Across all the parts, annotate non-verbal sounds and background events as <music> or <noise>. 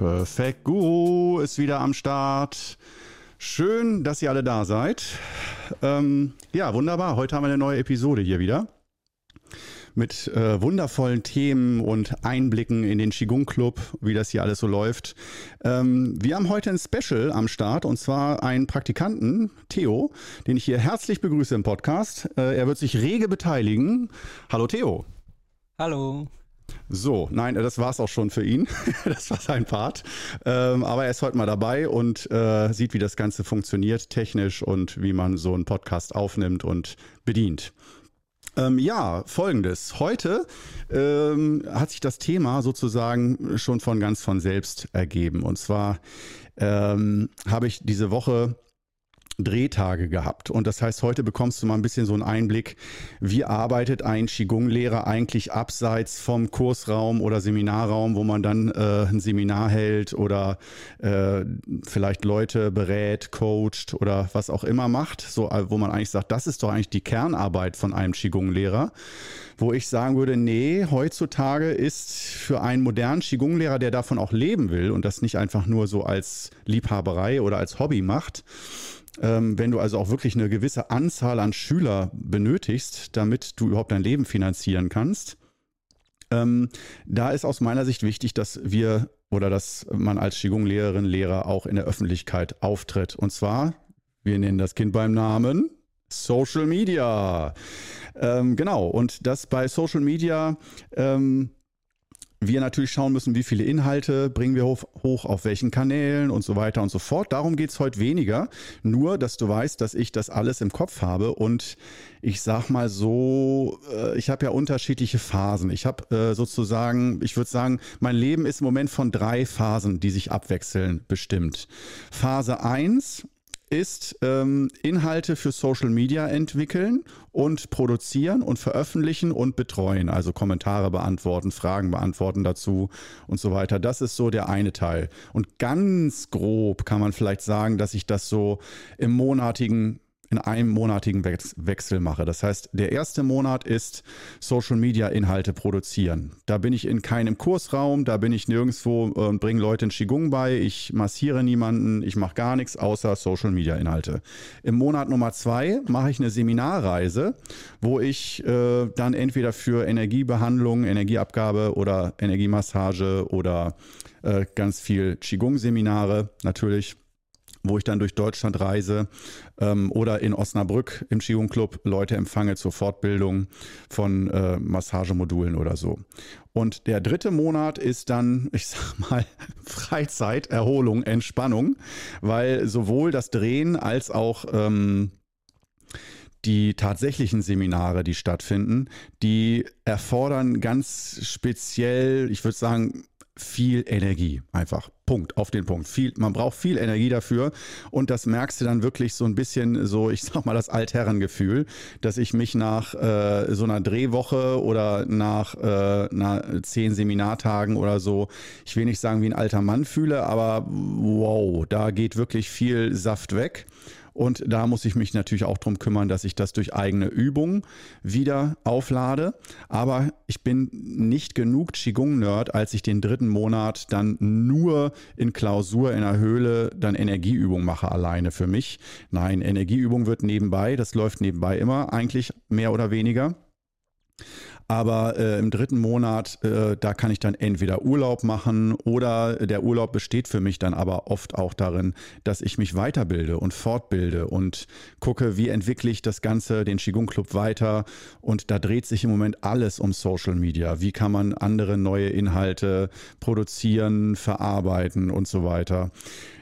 Perfekt. Guru ist wieder am Start. Schön, dass ihr alle da seid. Ähm, ja, wunderbar. Heute haben wir eine neue Episode hier wieder mit äh, wundervollen Themen und Einblicken in den Qigong Club, wie das hier alles so läuft. Ähm, wir haben heute ein Special am Start und zwar einen Praktikanten, Theo, den ich hier herzlich begrüße im Podcast. Äh, er wird sich rege beteiligen. Hallo Theo. Hallo. So, nein, das war es auch schon für ihn. <laughs> das war sein Part. Ähm, aber er ist heute mal dabei und äh, sieht, wie das Ganze funktioniert, technisch und wie man so einen Podcast aufnimmt und bedient. Ähm, ja, folgendes. Heute ähm, hat sich das Thema sozusagen schon von ganz von selbst ergeben. Und zwar ähm, habe ich diese Woche Drehtage gehabt. Und das heißt, heute bekommst du mal ein bisschen so einen Einblick, wie arbeitet ein Qigong-Lehrer eigentlich abseits vom Kursraum oder Seminarraum, wo man dann äh, ein Seminar hält oder äh, vielleicht Leute berät, coacht oder was auch immer macht, so, wo man eigentlich sagt, das ist doch eigentlich die Kernarbeit von einem Qigong-Lehrer. Wo ich sagen würde, nee, heutzutage ist für einen modernen Qigong-Lehrer, der davon auch leben will und das nicht einfach nur so als Liebhaberei oder als Hobby macht, wenn du also auch wirklich eine gewisse Anzahl an Schüler benötigst, damit du überhaupt dein Leben finanzieren kannst, ähm, da ist aus meiner Sicht wichtig, dass wir oder dass man als Qigong-Lehrerin, Lehrer auch in der Öffentlichkeit auftritt. Und zwar, wir nennen das Kind beim Namen, Social Media. Ähm, genau, und das bei Social Media ähm, wir natürlich schauen müssen, wie viele Inhalte bringen wir hoch, hoch auf welchen Kanälen und so weiter und so fort. Darum geht's heute weniger. Nur, dass du weißt, dass ich das alles im Kopf habe und ich sag mal so, äh, ich habe ja unterschiedliche Phasen. Ich habe äh, sozusagen, ich würde sagen, mein Leben ist im Moment von drei Phasen, die sich abwechseln, bestimmt. Phase eins ist ähm, Inhalte für Social Media entwickeln und produzieren und veröffentlichen und betreuen, also Kommentare beantworten, Fragen beantworten dazu und so weiter. Das ist so der eine Teil. Und ganz grob kann man vielleicht sagen, dass ich das so im monatigen in einem monatigen Wechsel mache. Das heißt, der erste Monat ist Social Media Inhalte produzieren. Da bin ich in keinem Kursraum, da bin ich nirgendwo und äh, bringe Leute in Qigong bei, ich massiere niemanden, ich mache gar nichts außer Social Media Inhalte. Im Monat Nummer zwei mache ich eine Seminarreise, wo ich äh, dann entweder für Energiebehandlung, Energieabgabe oder Energiemassage oder äh, ganz viel Qigong-Seminare natürlich wo ich dann durch Deutschland reise ähm, oder in Osnabrück im Qigong Club Leute empfange zur Fortbildung von äh, Massagemodulen oder so. Und der dritte Monat ist dann, <laughs> ich sag mal, Freizeit, Erholung, Entspannung, weil sowohl das Drehen als auch ähm, die tatsächlichen Seminare, die stattfinden, die erfordern ganz speziell, ich würde sagen, viel Energie. Einfach. Punkt. Auf den Punkt. Viel, man braucht viel Energie dafür. Und das merkst du dann wirklich so ein bisschen so, ich sag mal, das Altherrengefühl, dass ich mich nach äh, so einer Drehwoche oder nach äh, einer zehn Seminartagen oder so, ich will nicht sagen wie ein alter Mann fühle, aber wow, da geht wirklich viel Saft weg. Und da muss ich mich natürlich auch darum kümmern, dass ich das durch eigene Übung wieder auflade. Aber ich bin nicht genug Qigong-Nerd, als ich den dritten Monat dann nur in Klausur in der Höhle dann Energieübung mache alleine für mich. Nein, Energieübung wird nebenbei, das läuft nebenbei immer, eigentlich mehr oder weniger. Aber äh, im dritten Monat, äh, da kann ich dann entweder Urlaub machen oder der Urlaub besteht für mich dann aber oft auch darin, dass ich mich weiterbilde und fortbilde und gucke, wie entwickle ich das Ganze, den Qigong Club weiter. Und da dreht sich im Moment alles um Social Media. Wie kann man andere neue Inhalte produzieren, verarbeiten und so weiter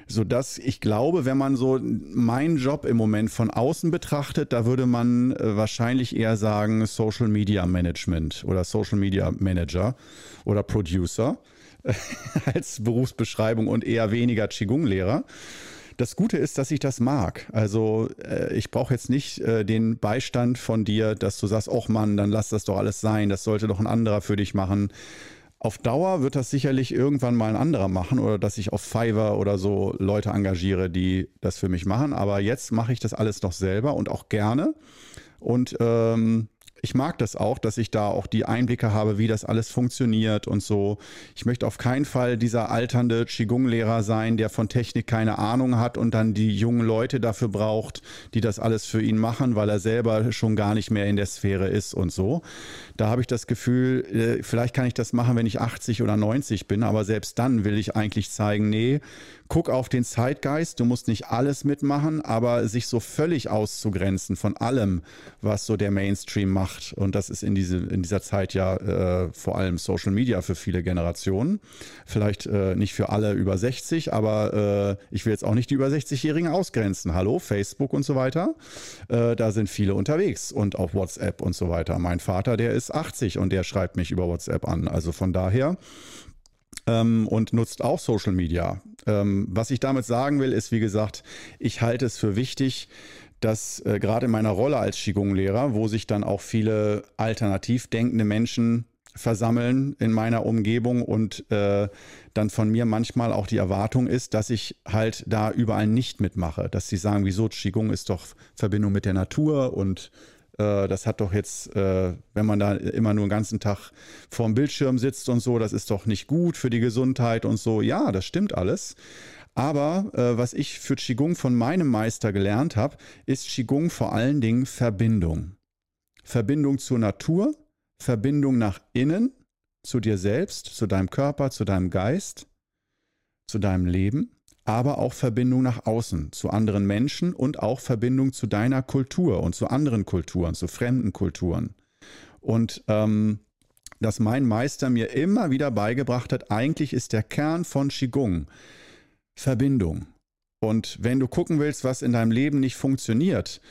so dass ich glaube, wenn man so meinen Job im Moment von außen betrachtet, da würde man äh, wahrscheinlich eher sagen Social Media Management oder Social Media Manager oder Producer <laughs> als Berufsbeschreibung und eher weniger Qigong-Lehrer. Das Gute ist, dass ich das mag. Also äh, ich brauche jetzt nicht äh, den Beistand von dir, dass du sagst, ach Mann, dann lass das doch alles sein, das sollte doch ein anderer für dich machen. Auf Dauer wird das sicherlich irgendwann mal ein anderer machen oder dass ich auf Fiverr oder so Leute engagiere, die das für mich machen. Aber jetzt mache ich das alles noch selber und auch gerne. Und ähm, ich mag das auch, dass ich da auch die Einblicke habe, wie das alles funktioniert und so. Ich möchte auf keinen Fall dieser alternde Qigong-Lehrer sein, der von Technik keine Ahnung hat und dann die jungen Leute dafür braucht, die das alles für ihn machen, weil er selber schon gar nicht mehr in der Sphäre ist und so. Da habe ich das Gefühl, äh, vielleicht kann ich das machen, wenn ich 80 oder 90 bin, aber selbst dann will ich eigentlich zeigen, nee, guck auf den Zeitgeist, du musst nicht alles mitmachen, aber sich so völlig auszugrenzen von allem, was so der Mainstream macht. Und das ist in, diese, in dieser Zeit ja äh, vor allem Social Media für viele Generationen. Vielleicht äh, nicht für alle über 60, aber äh, ich will jetzt auch nicht die über 60-Jährigen ausgrenzen. Hallo, Facebook und so weiter. Äh, da sind viele unterwegs und auf WhatsApp und so weiter. Mein Vater, der ist 80 und der schreibt mich über WhatsApp an. Also von daher ähm, und nutzt auch Social Media. Ähm, was ich damit sagen will, ist, wie gesagt, ich halte es für wichtig, dass äh, gerade in meiner Rolle als Qigong-Lehrer, wo sich dann auch viele alternativ denkende Menschen versammeln in meiner Umgebung und äh, dann von mir manchmal auch die Erwartung ist, dass ich halt da überall nicht mitmache, dass sie sagen, wieso Qigong ist doch Verbindung mit der Natur und das hat doch jetzt, äh, wenn man da immer nur den ganzen Tag vorm Bildschirm sitzt und so, das ist doch nicht gut für die Gesundheit und so. Ja, das stimmt alles. Aber äh, was ich für Qigong von meinem Meister gelernt habe, ist Qigong vor allen Dingen Verbindung. Verbindung zur Natur, Verbindung nach innen, zu dir selbst, zu deinem Körper, zu deinem Geist, zu deinem Leben aber auch Verbindung nach außen, zu anderen Menschen und auch Verbindung zu deiner Kultur und zu anderen Kulturen, zu fremden Kulturen. Und ähm, dass mein Meister mir immer wieder beigebracht hat, eigentlich ist der Kern von Qigong Verbindung. Und wenn du gucken willst, was in deinem Leben nicht funktioniert,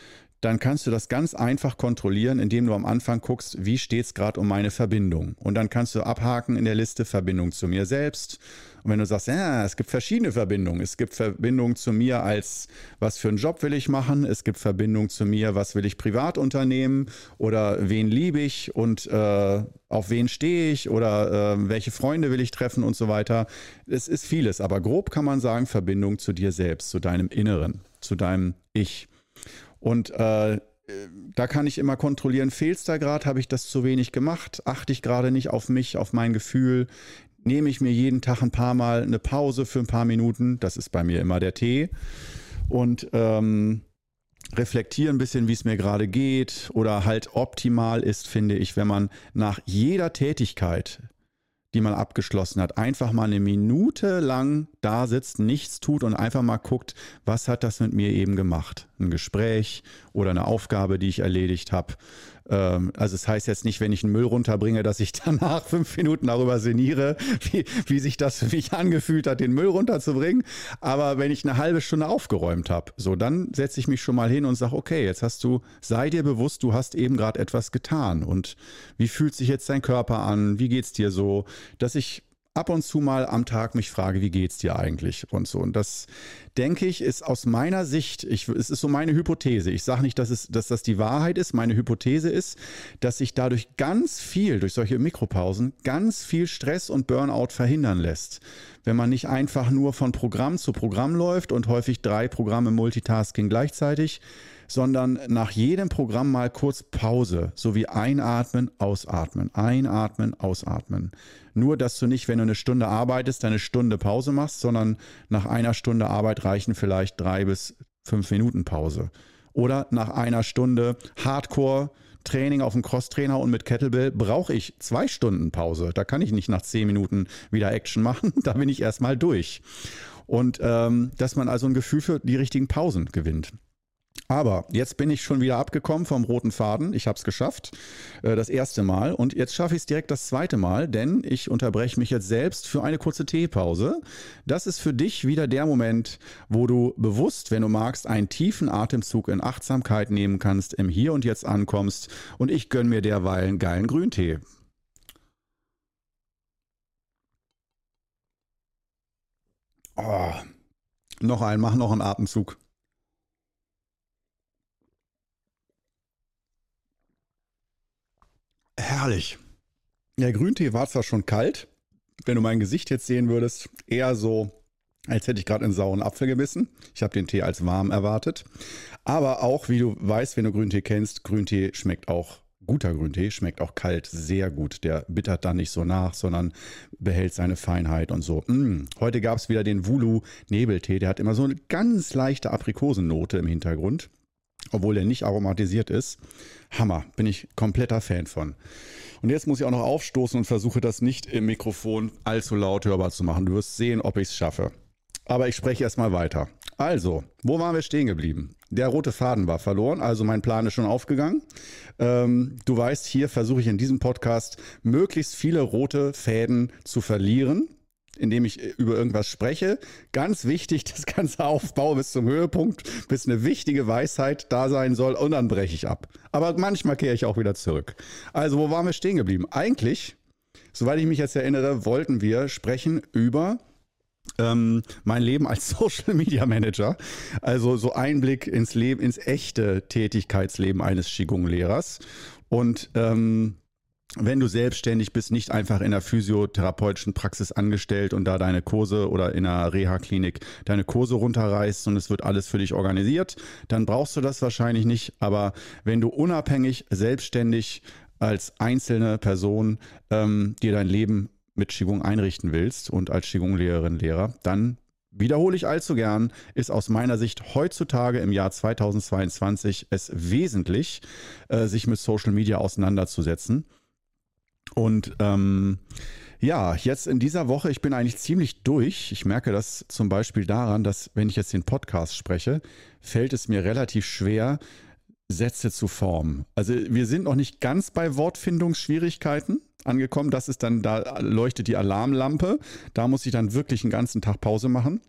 dann kannst du das ganz einfach kontrollieren, indem du am Anfang guckst, wie steht es gerade um meine Verbindung. Und dann kannst du abhaken in der Liste Verbindung zu mir selbst. Und wenn du sagst, ja, es gibt verschiedene Verbindungen. Es gibt Verbindung zu mir als, was für einen Job will ich machen? Es gibt Verbindung zu mir, was will ich privat unternehmen? Oder wen liebe ich und äh, auf wen stehe ich? Oder äh, welche Freunde will ich treffen und so weiter. Es ist vieles, aber grob kann man sagen, Verbindung zu dir selbst, zu deinem Inneren, zu deinem Ich. Und äh, da kann ich immer kontrollieren, fehlt es da gerade, habe ich das zu wenig gemacht, achte ich gerade nicht auf mich, auf mein Gefühl, nehme ich mir jeden Tag ein paar Mal eine Pause für ein paar Minuten, das ist bei mir immer der Tee, und ähm, reflektiere ein bisschen, wie es mir gerade geht oder halt optimal ist, finde ich, wenn man nach jeder Tätigkeit die man abgeschlossen hat, einfach mal eine Minute lang da sitzt, nichts tut und einfach mal guckt, was hat das mit mir eben gemacht? Ein Gespräch oder eine Aufgabe, die ich erledigt habe. Ähm, also es das heißt jetzt nicht, wenn ich einen Müll runterbringe, dass ich <laughs> danach fünf Minuten darüber sinniere, wie, wie sich das für mich angefühlt hat, den Müll runterzubringen. Aber wenn ich eine halbe Stunde aufgeräumt habe, so dann setze ich mich schon mal hin und sage, okay, jetzt hast du, sei dir bewusst, du hast eben gerade etwas getan. Und wie fühlt sich jetzt dein Körper an? Wie geht's dir so? Dass ich ab und zu mal am Tag mich frage, wie geht's dir eigentlich und so. Und das denke ich ist aus meiner Sicht, ich, es ist so meine Hypothese. Ich sage nicht, dass, es, dass das die Wahrheit ist. Meine Hypothese ist, dass sich dadurch ganz viel, durch solche Mikropausen, ganz viel Stress und Burnout verhindern lässt. Wenn man nicht einfach nur von Programm zu Programm läuft und häufig drei Programme Multitasking gleichzeitig, sondern nach jedem Programm mal kurz Pause, sowie einatmen, ausatmen, einatmen, ausatmen. Nur, dass du nicht, wenn du eine Stunde arbeitest, eine Stunde Pause machst, sondern nach einer Stunde Arbeit reichen vielleicht drei bis fünf Minuten Pause. Oder nach einer Stunde Hardcore Training auf dem Crosstrainer und mit Kettlebell brauche ich zwei Stunden Pause. Da kann ich nicht nach zehn Minuten wieder Action machen. <laughs> Da bin ich erstmal durch. Und ähm, dass man also ein Gefühl für die richtigen Pausen gewinnt. Aber jetzt bin ich schon wieder abgekommen vom roten Faden. Ich habe es geschafft, äh, das erste Mal. Und jetzt schaffe ich es direkt das zweite Mal, denn ich unterbreche mich jetzt selbst für eine kurze Teepause. Das ist für dich wieder der Moment, wo du bewusst, wenn du magst, einen tiefen Atemzug in Achtsamkeit nehmen kannst, im Hier und Jetzt ankommst. Und ich gönne mir derweil einen geilen Grüntee. Oh, noch einen, mach noch einen Atemzug. Herrlich. Der Grüntee war zwar schon kalt, wenn du mein Gesicht jetzt sehen würdest, eher so, als hätte ich gerade einen sauren Apfel gebissen. Ich habe den Tee als warm erwartet. Aber auch, wie du weißt, wenn du Grüntee kennst, Grüntee schmeckt auch guter Grüntee schmeckt auch kalt sehr gut. Der bittert dann nicht so nach, sondern behält seine Feinheit und so. Mm. Heute gab es wieder den Wulu Nebeltee. Der hat immer so eine ganz leichte Aprikosennote im Hintergrund, obwohl der nicht aromatisiert ist. Hammer, bin ich kompletter Fan von. Und jetzt muss ich auch noch aufstoßen und versuche das nicht im Mikrofon allzu laut hörbar zu machen. Du wirst sehen, ob ich es schaffe. Aber ich spreche erstmal weiter. Also, wo waren wir stehen geblieben? Der rote Faden war verloren, also mein Plan ist schon aufgegangen. Ähm, du weißt, hier versuche ich in diesem Podcast möglichst viele rote Fäden zu verlieren, indem ich über irgendwas spreche. Ganz wichtig, <laughs> das ganze Aufbau bis zum Höhepunkt, bis eine wichtige Weisheit da sein soll und dann breche ich ab. Aber manchmal kehre ich auch wieder zurück. Also, wo waren wir stehen geblieben? Eigentlich, soweit ich mich jetzt erinnere, wollten wir sprechen über ähm, mein Leben als <laughs> Social Media Manager. Also so Einblick ins Leben, ins echte Tätigkeitsleben eines Qigong-Lehrers. Und ähm, wenn du selbstständig bist, nicht einfach in der physiotherapeutischen Praxis angestellt und da deine Kurse oder in einer Reha-Klinik deine Kurse runterreißt und es wird alles für dich organisiert, dann brauchst du das wahrscheinlich nicht. Aber wenn du unabhängig, selbstständig als einzelne Person ähm, dir dein Leben mit Qigong einrichten willst und als Qigong-Lehrerin, Lehrer, dann wiederhole ich allzu gern, ist aus meiner Sicht heutzutage im Jahr 2022 es wesentlich, äh, sich mit Social Media auseinanderzusetzen. Und ähm, ja, jetzt in dieser Woche, ich bin eigentlich ziemlich durch. Ich merke das zum Beispiel daran, dass wenn ich jetzt den Podcast spreche, fällt es mir relativ schwer, Sätze zu formen. Also wir sind noch nicht ganz bei Wortfindungsschwierigkeiten angekommen. Das ist dann, da leuchtet die Alarmlampe. Da muss ich dann wirklich einen ganzen Tag Pause machen.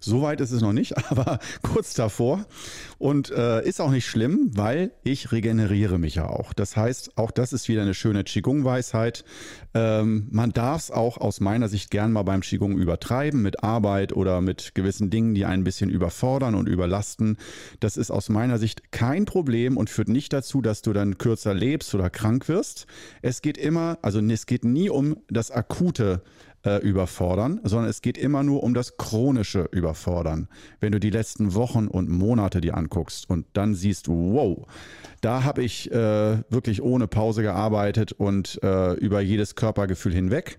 So weit ist es noch nicht, <laughs> aber kurz davor. Und äh, ist auch nicht schlimm, weil ich regeneriere mich ja auch. Das heißt, auch das ist wieder eine schöne Qigong-Weisheit. Ähm, man darf es auch aus meiner Sicht gern mal beim Qigong übertreiben mit Arbeit oder mit gewissen Dingen, die einen ein bisschen überfordern und überlasten. Das ist aus meiner Sicht kein Problem und führt nicht dazu, dass du dann kürzer lebst oder krank wirst. Es geht immer, also es geht nie um das akute äh, überfordern, sondern es geht immer nur um das chronische Überfordern. Wenn du die letzten Wochen und Monate dir anguckst und dann siehst, wow, da habe ich äh, wirklich ohne Pause gearbeitet und äh, über jedes Körpergefühl hinweg.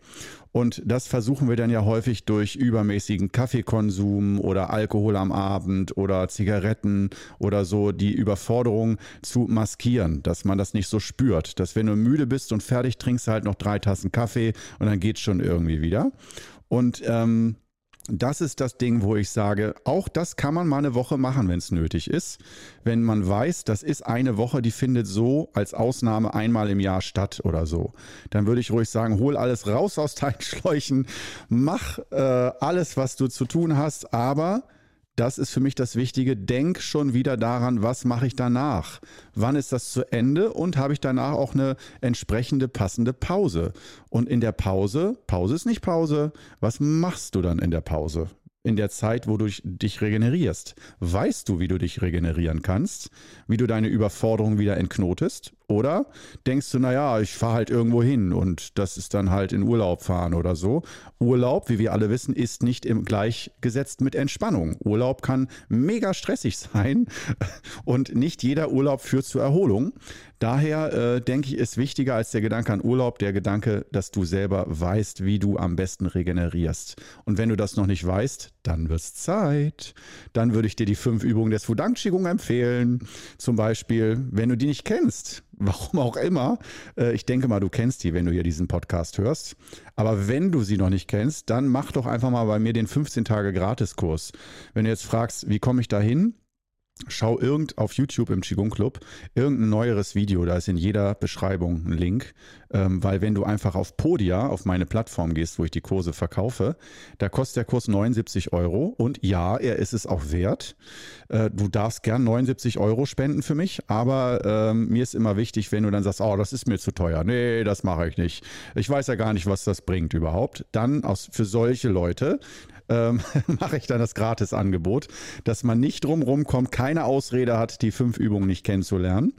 Und das versuchen wir dann ja häufig durch übermäßigen Kaffeekonsum oder Alkohol am Abend oder Zigaretten oder so die Überforderung zu maskieren, dass man das nicht so spürt. Dass wenn du müde bist und fertig trinkst halt noch drei Tassen Kaffee und dann geht's schon irgendwie wieder. Und ähm, das ist das Ding, wo ich sage, auch das kann man mal eine Woche machen, wenn es nötig ist. Wenn man weiß, das ist eine Woche, die findet so als Ausnahme einmal im Jahr statt oder so. Dann würde ich ruhig sagen, hol alles raus aus deinen <laughs> Schläuchen, mach äh, alles, was du zu tun hast, aber das ist für mich das Wichtige. Denk schon wieder daran, was mache ich danach? Wann ist das zu Ende? Und habe ich danach auch eine entsprechende passende Pause? Und in der Pause, Pause ist nicht Pause, was machst du dann in der Pause? in der Zeit, wo du dich regenerierst? Weißt du, wie du dich regenerieren kannst? Wie du deine Überforderung wieder entknotest? Oder denkst du, naja, ich fahre halt irgendwo hin und das ist dann halt in Urlaub fahren oder so? Urlaub, wie wir alle wissen, ist nicht im gleichgesetzt mit Entspannung. Urlaub kann mega stressig <laughs> sein und nicht jeder Urlaub führt zur Erholung. Daher äh, denke ich, ist wichtiger als der Gedanke an Urlaub der Gedanke, dass du selber weißt, wie du am besten regenerierst. Und wenn du das noch nicht weißt, dann wird es Zeit. Dann würde ich dir die fünf Übungen des Wudang Qigong empfehlen. Zum Beispiel, wenn du die nicht kennst, <laughs> warum auch immer. Äh, ich denke mal, du kennst die, wenn du hier diesen Podcast hörst. Aber wenn du sie noch nicht kennst, dann mach doch einfach mal bei mir den 15 Tage Gratiskurs. Wenn du jetzt fragst, wie komme ich da hin? Schau irgend auf YouTube im Qigong Club irgendein neueres Video, da ist in jeder Beschreibung ein Link, ähm, weil wenn du einfach auf Podia, auf meine Plattform gehst, wo ich die Kurse verkaufe, da kostet der Kurs 79 Euro und ja, er ist es auch wert. Äh, du darfst gern 79 Euro spenden für mich, aber ähm, mir ist immer wichtig, wenn du dann sagst, oh, das ist mir zu teuer, nee, das mache ich nicht. Ich weiß ja gar nicht, was das bringt überhaupt. Dann aus, für solche Leute ähm, <laughs> mache ich dann das Gratisangebot, dass man nicht drumherum kommt, keine Ausrede hat, die fünf Übungen nicht kennenzulernen.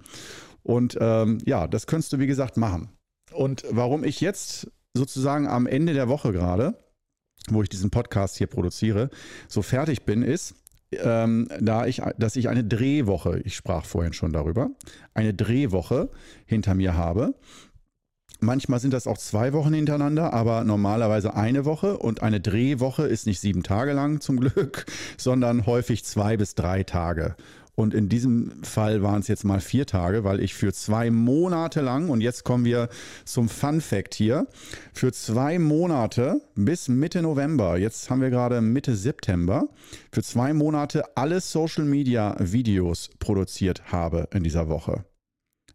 Und ähm, ja, das könntest du, wie gesagt, machen. Und warum ich jetzt sozusagen am Ende der Woche gerade, wo ich diesen Podcast hier produziere, so fertig bin, ist, ähm, da ich, dass ich eine Drehwoche, ich sprach vorhin schon darüber, eine Drehwoche hinter mir habe. Manchmal sind das auch zwei Wochen hintereinander, aber normalerweise eine Woche. Und eine Drehwoche ist nicht sieben Tage lang zum Glück, <laughs> sondern häufig zwei bis drei Tage. Und in diesem Fall waren es jetzt mal vier Tage, weil ich für zwei Monate lang, und jetzt kommen wir zum Fun Fact hier, für zwei Monate bis Mitte November, jetzt haben wir gerade Mitte September, für zwei Monate alle Social Media Videos produziert habe in dieser Woche.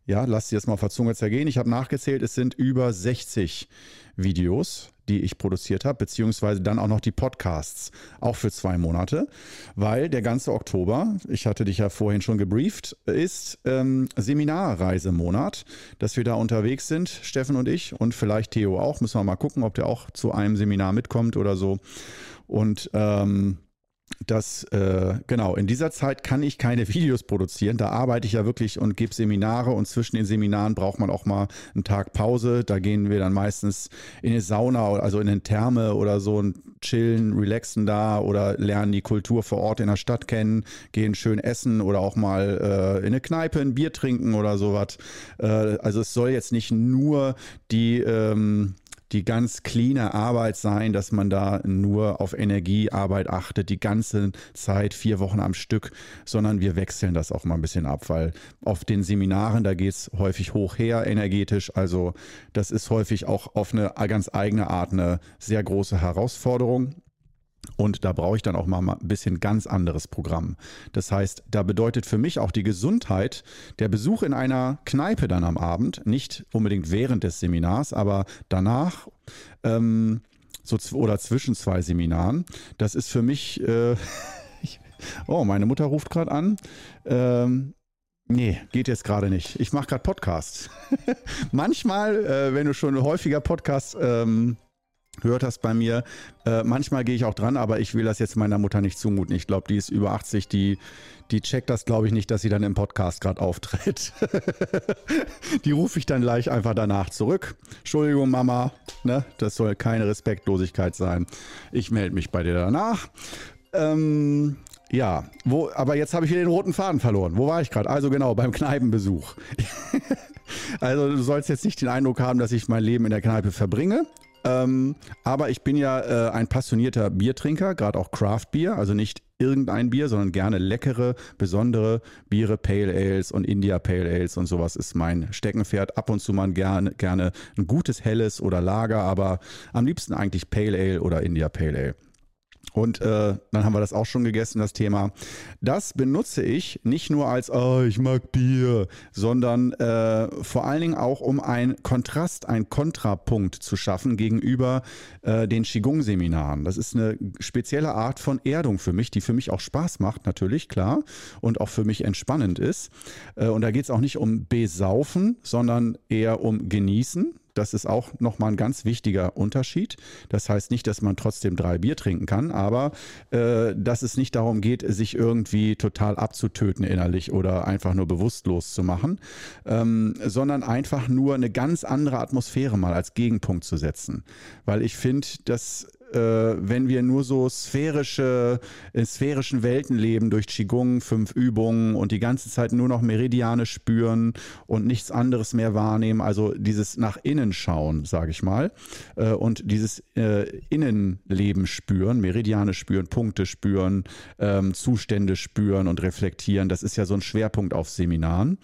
Ja, lasst sie jetzt mal Zunge zergehen. Ich habe nachgezählt, es sind über 60 Videos, die ich produziert habe, beziehungsweise dann auch noch die Podcasts, auch für zwei Monate, weil der ganze Oktober, ich hatte dich ja vorhin schon gebrieft, ist ähm, Seminarreisemonat, dass wir da unterwegs sind, Steffen und ich und vielleicht Theo auch. Müssen wir mal gucken, ob der auch zu einem Seminar mitkommt oder so. Und ähm, dass, äh, genau, in dieser Zeit kann ich keine Videos produzieren. Da arbeite ich ja wirklich und gebe Seminare und zwischen den Seminaren braucht man auch mal einen Tag Pause. Da gehen wir dann meistens in eine Sauna, also in eine Therme oder so und chillen, relaxen da oder lernen die Kultur vor Ort in der Stadt kennen, gehen schön essen oder auch mal äh, in eine Kneipe ein Bier trinken oder sowas. Äh, also es soll jetzt nicht nur die, ähm, die ganz cleane Arbeit sein, dass man da nur auf Energiearbeit achtet, die ganze Zeit, vier Wochen am Stück, sondern wir wechseln das auch mal ein bisschen ab, weil auf den Seminaren, da geht es häufig hoch her energetisch. Also das ist häufig auch auf eine ganz eigene Art eine sehr große Herausforderung. Und da brauche ich dann auch mal ein bisschen ganz anderes Programm. Das heißt, da bedeutet für mich auch die Gesundheit der Besuch in einer Kneipe dann am Abend, nicht unbedingt während des Seminars, aber danach ähm, so, oder zwischen zwei Seminaren. Das ist für mich, äh, <laughs> oh, meine Mutter ruft gerade an. Ähm, Nee, geht jetzt gerade nicht. Ich mache gerade Podcasts. <laughs> Manchmal, äh, wenn du schon häufiger Podcasts ähm, hört das bei mir. Äh, manchmal gehe ich auch dran, aber ich will das jetzt meiner Mutter nicht zumuten. Ich glaube, die ist über 80, die, die checkt das, glaube ich, nicht, dass sie dann im Podcast gerade auftritt. <laughs> die rufe ich dann gleich einfach danach zurück. Entschuldigung, Mama, ne? das soll keine Respektlosigkeit sein. Ich melde mich bei dir danach. Ähm, ja, wo, aber jetzt habe ich wieder den roten Faden verloren. Wo war ich gerade? Also genau, beim Kneipenbesuch. <laughs> also du sollst jetzt nicht den Eindruck haben, dass ich mein Leben in der Kneipe verbringe. Ähm, aber ich bin ja äh, ein passionierter Biertrinker, gerade auch Craft Beer, also nicht irgendein Bier, sondern gerne leckere, besondere Biere, Pale Ales und India Pale Ales und sowas ist mein Steckenpferd. Ab und zu mal gerne, gerne ein gutes helles oder Lager, aber am liebsten eigentlich Pale Ale oder India Pale Ale. Und äh, dann haben wir das auch schon gegessen, das Thema. Das benutze ich nicht nur als, oh, ich mag Bier, sondern äh, vor allen Dingen auch, um einen Kontrast, einen Kontrapunkt zu schaffen gegenüber äh, den Qigong-Seminaren. Das ist eine spezielle Art von Erdung für mich, die für mich auch Spaß macht, natürlich, klar, und auch für mich entspannend ist. Äh, und da geht es auch nicht um Besaufen, sondern eher um Genießen. Das ist auch nochmal ein ganz wichtiger Unterschied. Das heißt nicht, dass man trotzdem drei Bier trinken kann, aber äh, dass es nicht darum geht, sich irgendwie total abzutöten innerlich oder einfach nur bewusstlos zu machen, ähm, sondern einfach nur eine ganz andere Atmosphäre mal als Gegenpunkt zu setzen. Weil ich finde, dass wenn wir nur so sphärische, in sphärischen Welten leben durch Qigong, fünf Übungen und die ganze Zeit nur noch Meridiane spüren und nichts anderes mehr wahrnehmen, also dieses nach innen schauen, sage ich mal, äh, und dieses äh, Innenleben spüren, Meridiane spüren, Punkte spüren, ähm, Zustände spüren und reflektieren, das ist ja so ein Schwerpunkt auf Seminaren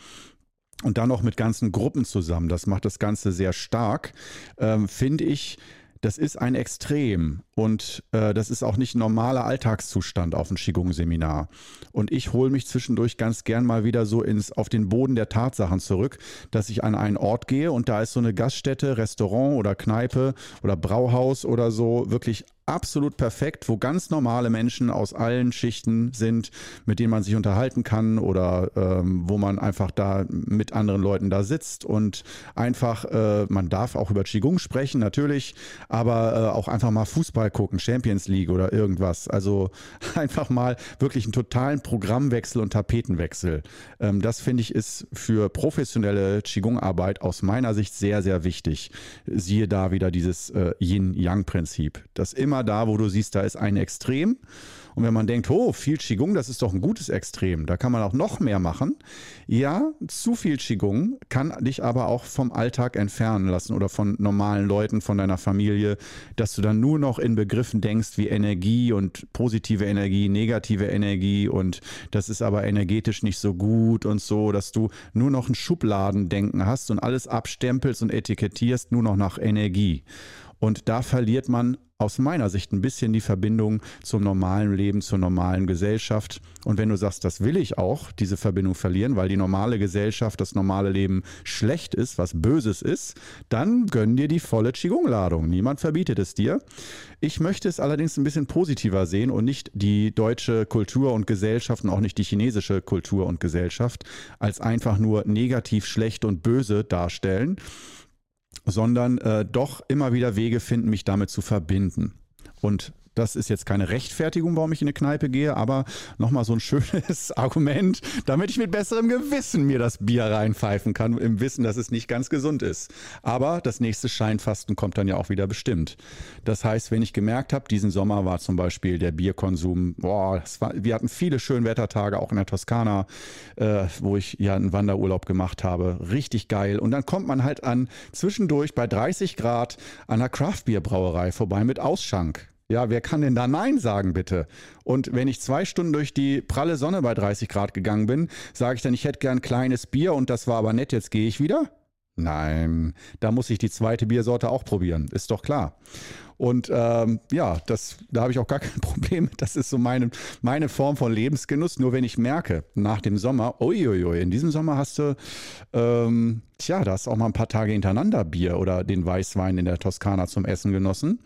und dann noch mit ganzen Gruppen zusammen. Das macht das Ganze sehr stark, ähm, finde ich das ist ein Extrem und äh, das ist auch nicht ein normaler Alltagszustand auf ein Qigong-Seminar. Und ich hole mich zwischendurch ganz gern mal wieder so ins, auf den Boden der Tatsachen zurück, dass ich an einen Ort gehe und da ist so eine Gaststätte, Restaurant oder Kneipe oder Brauhaus oder so wirklich absolut perfekt, wo ganz normale Menschen aus allen Schichten sind, mit denen man sich unterhalten kann oder ähm, wo man einfach da mit anderen Leuten da sitzt und einfach, äh, man darf auch über Qigong sprechen, natürlich, aber äh, auch einfach mal Fußball gucken, Champions League oder irgendwas. Also <laughs> einfach mal wirklich einen totalen Programmwechsel und Tapetenwechsel. Ähm, das finde ich ist für professionelle Qigong-Arbeit aus meiner Sicht sehr, sehr wichtig. Siehe da wieder dieses äh, Yin-Yang-Prinzip, das immer da, wo du siehst, da ist ein Extrem Und wenn man denkt, oh, viel Qigong, das ist doch ein gutes Extrem, da kann man auch noch mehr machen. Ja, zu viel Qigong kann dich aber auch vom Alltag entfernen lassen oder von normalen Leuten, von deiner Familie, dass du dann nur noch in Begriffen denkst wie Energie und positive Energie, negative Energie und das ist aber energetisch nicht so gut und so, dass du nur noch ein Schubladendenken hast und alles abstempelst und etikettierst nur noch nach Energie. Und da verliert man aus meiner Sicht ein bisschen die Verbindung zum normalen Leben, zur normalen Gesellschaft. Und wenn du sagst, das will ich auch, diese Verbindung verlieren, weil die normale Gesellschaft, das normale Leben schlecht ist, was Böses ist, dann gönn dir die volle Qigong-Ladung. Niemand verbietet es dir. Ich möchte es allerdings ein bisschen positiver sehen und nicht die deutsche Kultur und Gesellschaft und auch nicht die chinesische Kultur und Gesellschaft als einfach nur negativ, schlecht und böse darstellen sondern äh, doch immer wieder Wege finden, mich damit zu verbinden. Und das ist jetzt keine Rechtfertigung, warum ich in eine Kneipe gehe, aber nochmal so ein <laughs> schönes Argument, damit ich mit besserem Gewissen mir das Bier reinpfeifen kann, im Wissen, dass es nicht ganz gesund ist. Aber das nächste Scheinfasten kommt dann ja auch wieder bestimmt. Das heißt, wenn ich gemerkt habe, diesen Sommer war zum Beispiel der Bierkonsum, boah, war, wir hatten viele schöne Wettertage, auch in der Toskana, äh, wo ich ja einen Wanderurlaub gemacht habe. Richtig geil. Und dann kommt man halt an zwischendurch bei 30 Grad an einer Craftbierbrauerei vorbei mit Ausschank. Ja, wer kann denn da Nein sagen, bitte? Und wenn ich zwei Stunden durch die pralle Sonne bei 30 Grad gegangen bin, sage ich dann, ich hätte gern ein kleines Bier und das war aber nett, jetzt gehe ich wieder? Nein, da muss ich die zweite Biersorte auch probieren, ist doch klar. Und ähm, ja, das, da habe ich auch gar <laughs> kein Problem. Das ist so meine, meine Form von Lebensgenuss. Nur wenn ich merke, nach dem Sommer, uiuiui, in diesem Sommer hast du, ähm, tja, da hast du auch mal ein paar Tage hintereinander Bier oder den Weißwein in der Toskana zum Essen genossen.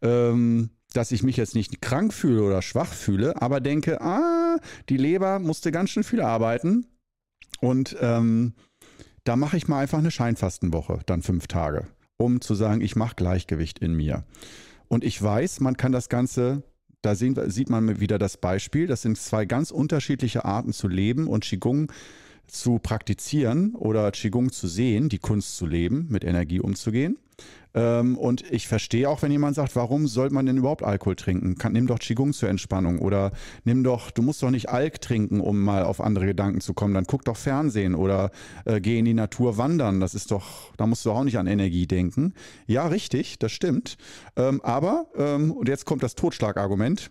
Ähm, dass ich mich jetzt nicht krank fühle oder schwach fühle, aber denke, ah, die Leber musste ganz schön viel arbeiten. Und ähm, da mache ich mal einfach eine Scheinfastenwoche, dann fünf Tage, um zu sagen, ich mache Gleichgewicht in mir. Und ich weiß, man kann das Ganze, da sehen, sieht man wieder das Beispiel, das sind zwei ganz unterschiedliche Arten zu leben und Qigong zu praktizieren oder Qigong zu sehen, die Kunst zu leben, mit Energie umzugehen. Ähm, und ich verstehe auch, wenn jemand sagt, warum sollte man denn überhaupt Alkohol trinken? Kann, nimm doch Qigong zur Entspannung oder nimm doch, du musst doch nicht Alk trinken, um mal auf andere Gedanken zu kommen. Dann guck doch Fernsehen oder äh, geh in die Natur wandern. Das ist doch, da musst du auch nicht an Energie denken. Ja, richtig, das stimmt. Ähm, aber, ähm, und jetzt kommt das Totschlagargument,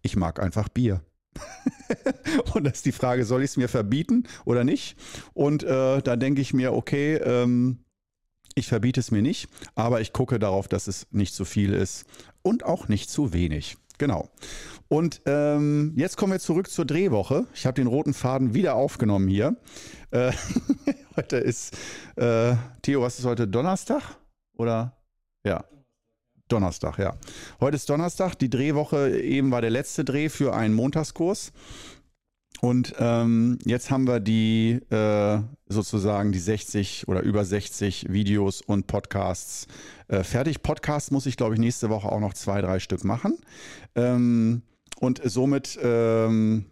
ich mag einfach Bier. <laughs> und das ist die Frage, soll ich es mir verbieten oder nicht? Und äh, da denke ich mir, okay, ähm, ich verbiete es mir nicht, aber ich gucke darauf, dass es nicht zu viel ist und auch nicht zu wenig. Genau. Und ähm, jetzt kommen wir zurück zur Drehwoche. Ich habe den roten Faden wieder aufgenommen hier. Äh, <laughs> heute ist, äh, Theo, was ist heute? Donnerstag? Oder? Ja. Donnerstag, ja. Heute ist Donnerstag. Die Drehwoche eben war der letzte Dreh für einen Montagskurs. Und ähm, jetzt haben wir die äh, sozusagen die 60 oder über 60 Videos und Podcasts äh, fertig. Podcasts muss ich, glaube ich, nächste Woche auch noch zwei, drei Stück machen. Ähm, und somit ähm,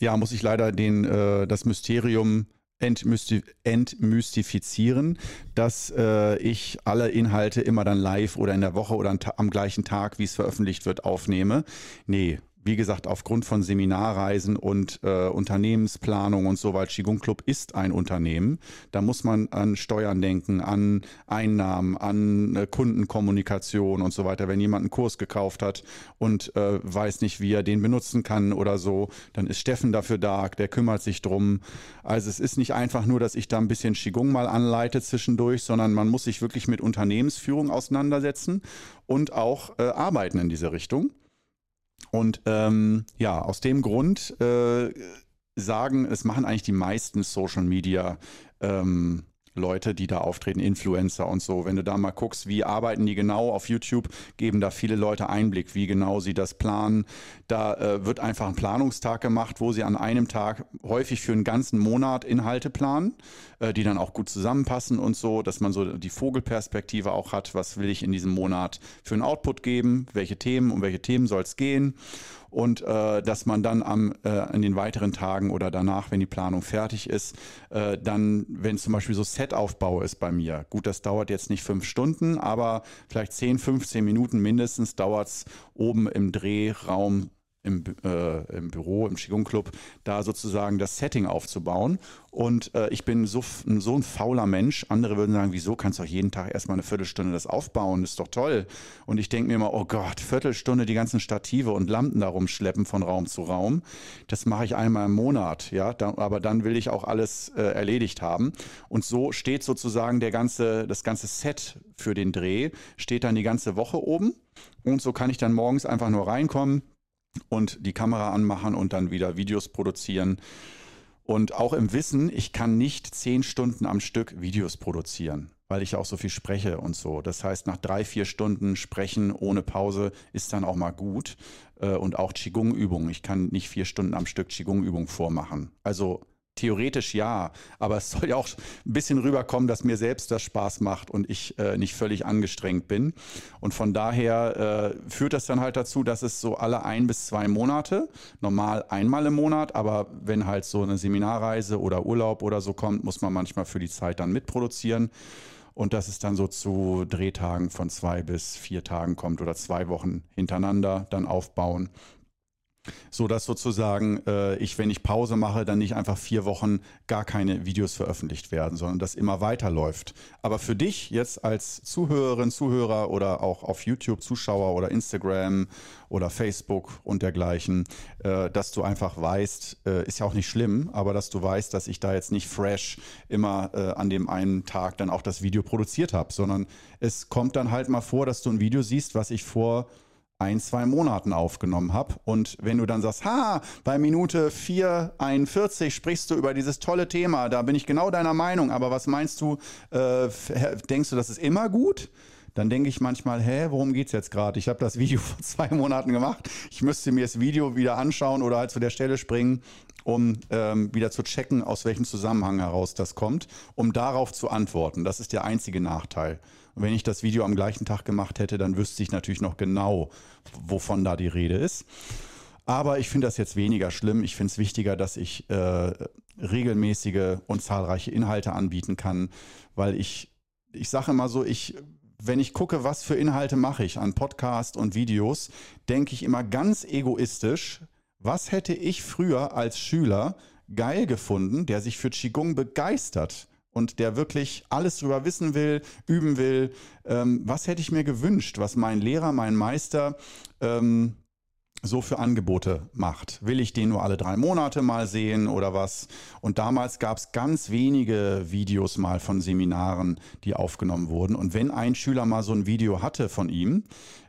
ja, muss ich leider den, äh, das Mysterium entmystifizieren, dass äh, ich alle Inhalte immer dann live oder in der Woche oder am gleichen Tag, wie es veröffentlicht wird, aufnehme. Nee, wie gesagt, aufgrund von Seminarreisen und äh, Unternehmensplanung und so weiter, Qigong Club ist ein Unternehmen. Da muss man an Steuern denken, an Einnahmen, an äh, Kundenkommunikation und so weiter. Wenn jemand einen Kurs gekauft hat und äh, weiß nicht, wie er den benutzen kann oder so, dann ist Steffen dafür da, der kümmert sich drum. Also es ist nicht einfach nur, dass ich da ein bisschen Qigong mal anleite zwischendurch, sondern man muss sich wirklich mit Unternehmensführung auseinandersetzen und auch äh, arbeiten in diese Richtung. Und ähm, ja, aus dem Grund äh, sagen, es machen eigentlich die meisten Social Media ähm, Leute, die da auftreten, Influencer und so. Wenn du da mal guckst, wie arbeiten die genau auf YouTube, geben da viele Leute Einblick, wie genau sie das planen. Da äh, wird einfach ein Planungstag gemacht, wo sie an einem Tag häufig für einen ganzen Monat Inhalte planen, äh, die dann auch gut zusammenpassen und so, dass man so die Vogelperspektive auch hat. Was will ich in diesem Monat für einen Output geben? Welche Themen, um welche Themen soll es gehen? Und äh, dass man dann am, äh, in den weiteren Tagen oder danach, wenn die Planung fertig ist, äh, dann, wenn zum Beispiel so Setaufbau ist bei mir, gut, das dauert jetzt nicht fünf Stunden, aber vielleicht 10, 15 Minuten mindestens dauert es oben im Drehraum im, äh, im Büro, im Qigong Club, da sozusagen das Setting aufzubauen. Und äh, ich bin so, so ein fauler Mensch. Andere würden sagen, wieso kannst du auch jeden Tag erstmal eine Viertelstunde das aufbauen? Das ist doch toll. Und ich denke mir immer, oh Gott, Viertelstunde die ganzen Stative und Lampen da rumschleppen von Raum zu Raum. Das mache ich einmal im Monat, ja. Da, aber dann will ich auch alles äh, erledigt haben. Und so steht sozusagen der ganze, das ganze Set für den Dreh, steht dann die ganze Woche oben. Und so kann ich dann morgens einfach nur reinkommen, und die Kamera anmachen und dann wieder Videos produzieren. Und auch im Wissen, ich kann nicht zehn Stunden am Stück Videos produzieren, weil ich auch so viel spreche und so. Das heißt, nach drei, vier Stunden Sprechen ohne Pause ist dann auch mal gut. Äh, und auch Qigong-Übungen. Ich kann nicht vier Stunden am Stück Qigong-Übungen vormachen. Also Theoretisch ja, aber es soll ja auch ein bisschen rüberkommen, dass mir selbst das Spaß macht und ich äh, nicht völlig angestrengt bin. Und von daher äh, führt das dann halt dazu, dass es so alle ein bis zwei Monate, normal einmal im Monat, aber wenn halt so eine Seminarreise oder Urlaub oder so kommt, muss man manchmal für die Zeit dann mitproduzieren. Und dass es dann so zu Drehtagen von zwei bis vier Tagen kommt oder zwei Wochen hintereinander dann aufbauen so dass sozusagen äh, ich, wenn ich Pause mache, dann nicht einfach vier Wochen gar keine Videos veröffentlicht werden, sondern das immer weiterläuft. Aber für dich jetzt als Zuhörerin, Zuhörer oder auch auf YouTube Zuschauer oder Instagram oder Facebook und dergleichen, äh, dass du einfach weißt, äh, ist ja auch nicht schlimm, aber dass du weißt, dass ich da jetzt nicht fresh immer äh, an dem einen Tag dann auch das Video produziert habe, sondern es kommt dann halt mal vor, dass du ein Video siehst, was ich vor ein, zwei Monaten aufgenommen habe. Und wenn du dann sagst, ha, bei Minute 4,41 sprichst du über dieses tolle Thema, da bin ich genau deiner Meinung, aber was meinst du, äh, denkst du, das ist immer gut? Dann denke ich manchmal, hä, worum geht es jetzt gerade? Ich habe das Video <laughs> vor zwei Monaten gemacht. Ich müsste mir das Video wieder anschauen oder halt zu der Stelle springen, um ähm, wieder zu checken, aus welchem Zusammenhang heraus das kommt, um darauf zu antworten. Das ist der einzige Nachteil. Und wenn ich das Video am gleichen Tag gemacht hätte, dann wüsste ich natürlich noch genau, wovon da die Rede ist. Aber ich finde das jetzt weniger schlimm. Ich finde es wichtiger, dass ich äh, regelmäßige und zahlreiche Inhalte anbieten kann, weil ich, ich sage immer so, ich, wenn ich gucke, was für Inhalte mache ich an Podcast und Videos, denke ich immer ganz egoistisch, was hätte ich früher als Schüler geil gefunden, der sich für Qigong begeistert? und der wirklich alles drüber wissen will, üben will. Ähm, was hätte ich mir gewünscht, was mein Lehrer, mein Meister ähm, so für Angebote macht. Will ich den nur alle drei Monate mal sehen oder was? Und damals gab es ganz wenige Videos mal von Seminaren, die aufgenommen wurden. Und wenn ein Schüler mal so ein Video hatte von ihm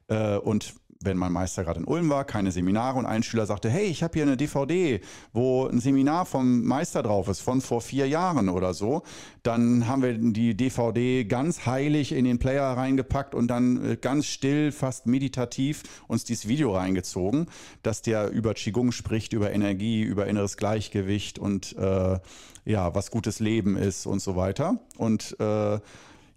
äh, und wenn mein Meister gerade in Ulm war, keine Seminare und ein Schüler sagte, hey, ich habe hier eine DVD, wo ein Seminar vom Meister drauf ist, von vor vier Jahren oder so, dann haben wir die DVD ganz heilig in den Player reingepackt und dann äh, ganz still, fast meditativ uns dieses Video reingezogen, dass der über Qigong spricht, über Energie, über inneres Gleichgewicht und äh, ja, was gutes Leben ist und so weiter. Und äh,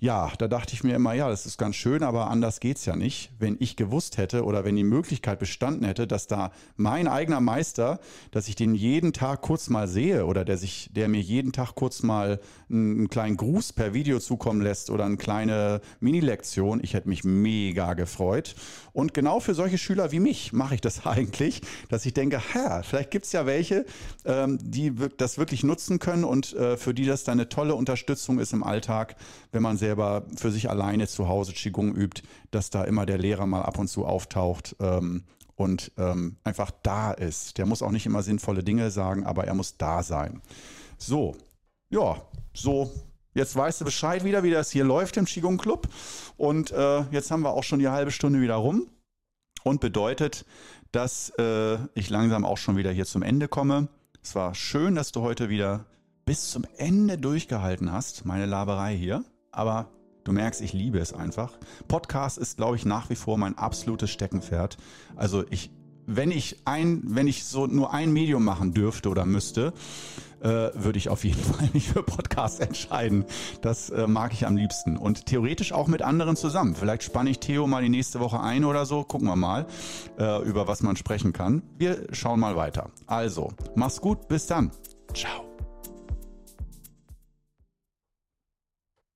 ja, da dachte ich mir immer, ja, das ist ganz schön, aber anders geht's ja nicht. Wenn ich gewusst hätte oder wenn die Möglichkeit bestanden hätte, dass da mein eigener Meister, dass ich den jeden Tag kurz mal sehe oder der sich, der mir jeden Tag kurz mal einen kleinen Gruß per Video zukommen lässt oder eine kleine Mini-Lektion, ich hätte mich mega gefreut. Und genau für solche Schüler wie mich mache ich das <laughs> eigentlich, dass ich denke, ha, vielleicht gibt's ja welche, ähm, die das wirklich nutzen können und äh, für die das dann eine tolle Unterstützung ist im Alltag, wenn man sehr selber für sich alleine zu Hause Qigong übt, dass da immer der Lehrer mal ab und zu auftaucht ähm, und ähm, einfach da ist. Der muss auch nicht immer sinnvolle Dinge sagen, aber er muss da sein. So, ja, so Jetzt weißt du Bescheid wieder, wie das hier läuft im Qigong Club. Und äh, jetzt haben wir auch schon die halbe Stunde wieder rum. Und bedeutet, dass äh, ich langsam auch schon wieder hier zum Ende komme. Es war schön, dass du heute wieder bis zum Ende durchgehalten hast, meine Laberei hier aber du merkst, ich liebe es einfach. Podcast ist, glaube ich, nach wie vor mein absolutes Steckenpferd. Also ich, wenn ich ein, wenn ich so nur ein Medium machen dürfte oder müsste, äh, würde ich auf jeden <laughs> Fall mich für Podcast entscheiden. Das äh, mag ich am liebsten. Und theoretisch auch mit anderen zusammen. Vielleicht spanne ich Theo mal die nächste Woche ein oder so. Gucken wir mal, äh, über was man sprechen kann. Wir schauen mal weiter. Also, mach's gut, bis dann. Ciao.